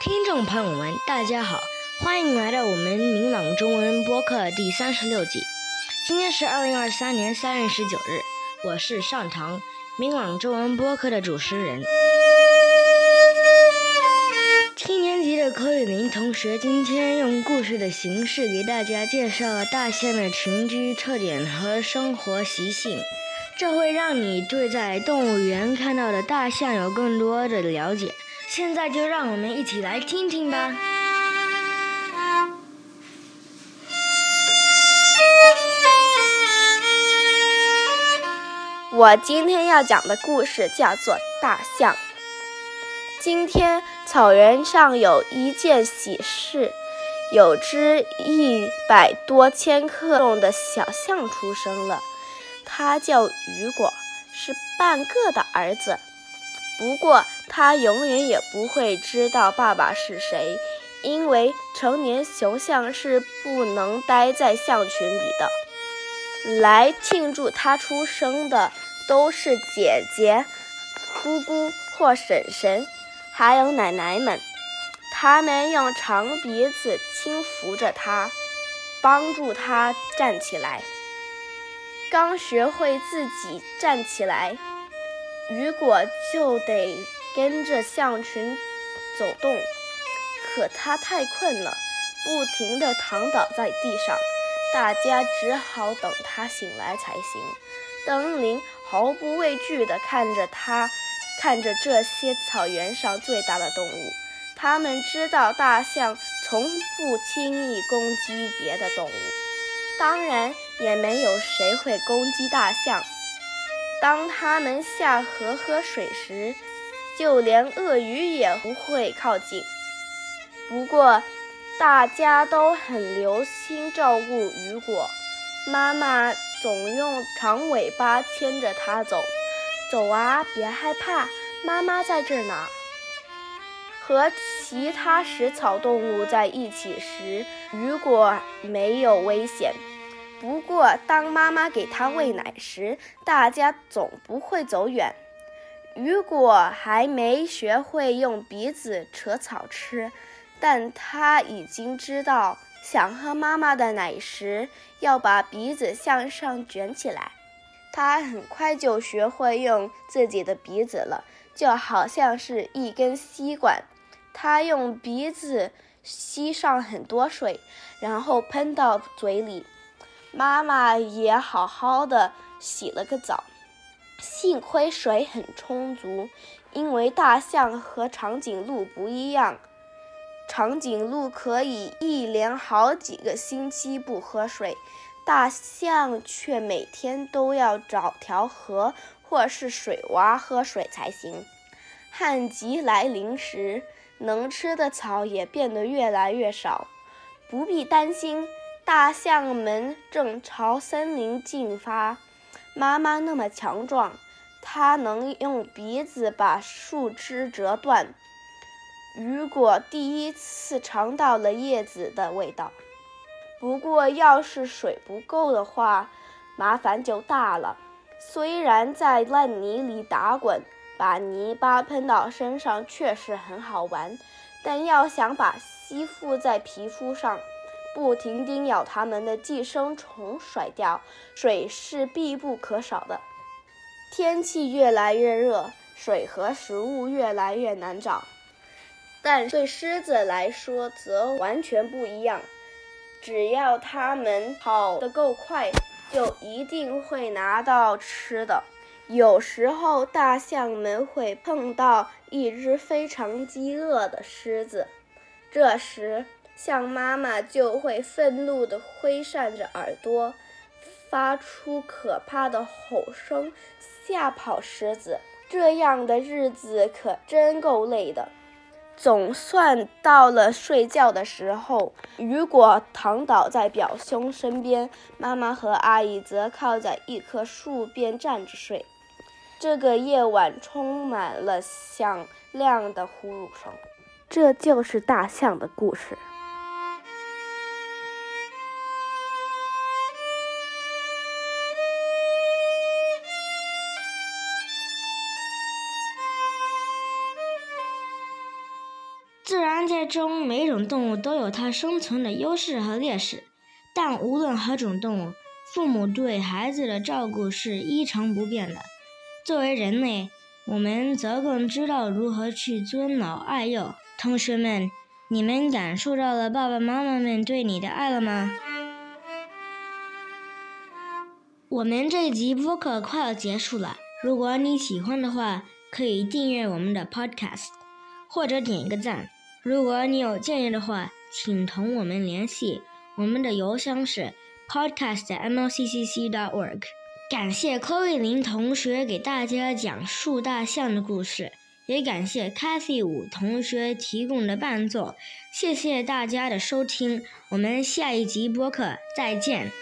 听众朋友们，大家好，欢迎来到我们明朗中文播客第三十六季。今天是二零二三年三月十九日，我是上堂明朗中文播客的主持人。七年级的柯雨林同学今天用故事的形式给大家介绍了大象的群居特点和生活习性，这会让你对在动物园看到的大象有更多的了解。现在就让我们一起来听听吧。我今天要讲的故事叫做《大象》。今天草原上有一件喜事，有只一百多千克重的小象出生了，它叫雨果，是半个的儿子。不过，他永远也不会知道爸爸是谁，因为成年雄象是不能待在象群里的。来庆祝他出生的都是姐姐、姑姑或婶婶，还有奶奶们。他们用长鼻子轻抚着他，帮助他站起来。刚学会自己站起来。雨果就得跟着象群走动，可他太困了，不停地躺倒在地上。大家只好等他醒来才行。登林毫不畏惧地看着他，看着这些草原上最大的动物。他们知道大象从不轻易攻击别的动物，当然也没有谁会攻击大象。当他们下河喝水时，就连鳄鱼也不会靠近。不过，大家都很留心照顾雨果。妈妈总用长尾巴牵着它走，走啊，别害怕，妈妈在这儿呢。和其他食草动物在一起时，雨果没有危险。不过，当妈妈给它喂奶时，大家总不会走远。雨果还没学会用鼻子扯草吃，但他已经知道，想喝妈妈的奶时要把鼻子向上卷起来。他很快就学会用自己的鼻子了，就好像是一根吸管。他用鼻子吸上很多水，然后喷到嘴里。妈妈也好好的洗了个澡，幸亏水很充足，因为大象和长颈鹿不一样，长颈鹿可以一连好几个星期不喝水，大象却每天都要找条河或是水洼喝水才行。旱季来临时，能吃的草也变得越来越少，不必担心。大象们正朝森林进发。妈妈那么强壮，它能用鼻子把树枝折断。雨果第一次尝到了叶子的味道。不过，要是水不够的话，麻烦就大了。虽然在烂泥里打滚，把泥巴喷到身上确实很好玩，但要想把吸附在皮肤上，不停叮咬它们的寄生虫甩掉，水是必不可少的。天气越来越热，水和食物越来越难找。但对狮子来说则完全不一样，只要它们跑得够快，就一定会拿到吃的。有时候，大象们会碰到一只非常饥饿的狮子，这时。象妈妈就会愤怒地挥扇着耳朵，发出可怕的吼声，吓跑狮子。这样的日子可真够累的。总算到了睡觉的时候，雨果躺倒在表兄身边，妈妈和阿姨则靠在一棵树边站着睡。这个夜晚充满了响亮的呼噜声。这就是大象的故事。中每种动物都有它生存的优势和劣势，但无论何种动物，父母对孩子的照顾是一成不变的。作为人类，我们则更知道如何去尊老爱幼。同学们，你们感受到了爸爸妈妈们对你的爱了吗？我们这一集播客快要结束了，如果你喜欢的话，可以订阅我们的 Podcast，或者点一个赞。如果你有建议的话，请同我们联系，我们的邮箱是。podcast@mlccc.org，感谢柯卫林同学给大家讲述大象的故事，也感谢 Cathy 五同学提供的伴奏。谢谢大家的收听，我们下一集播客再见。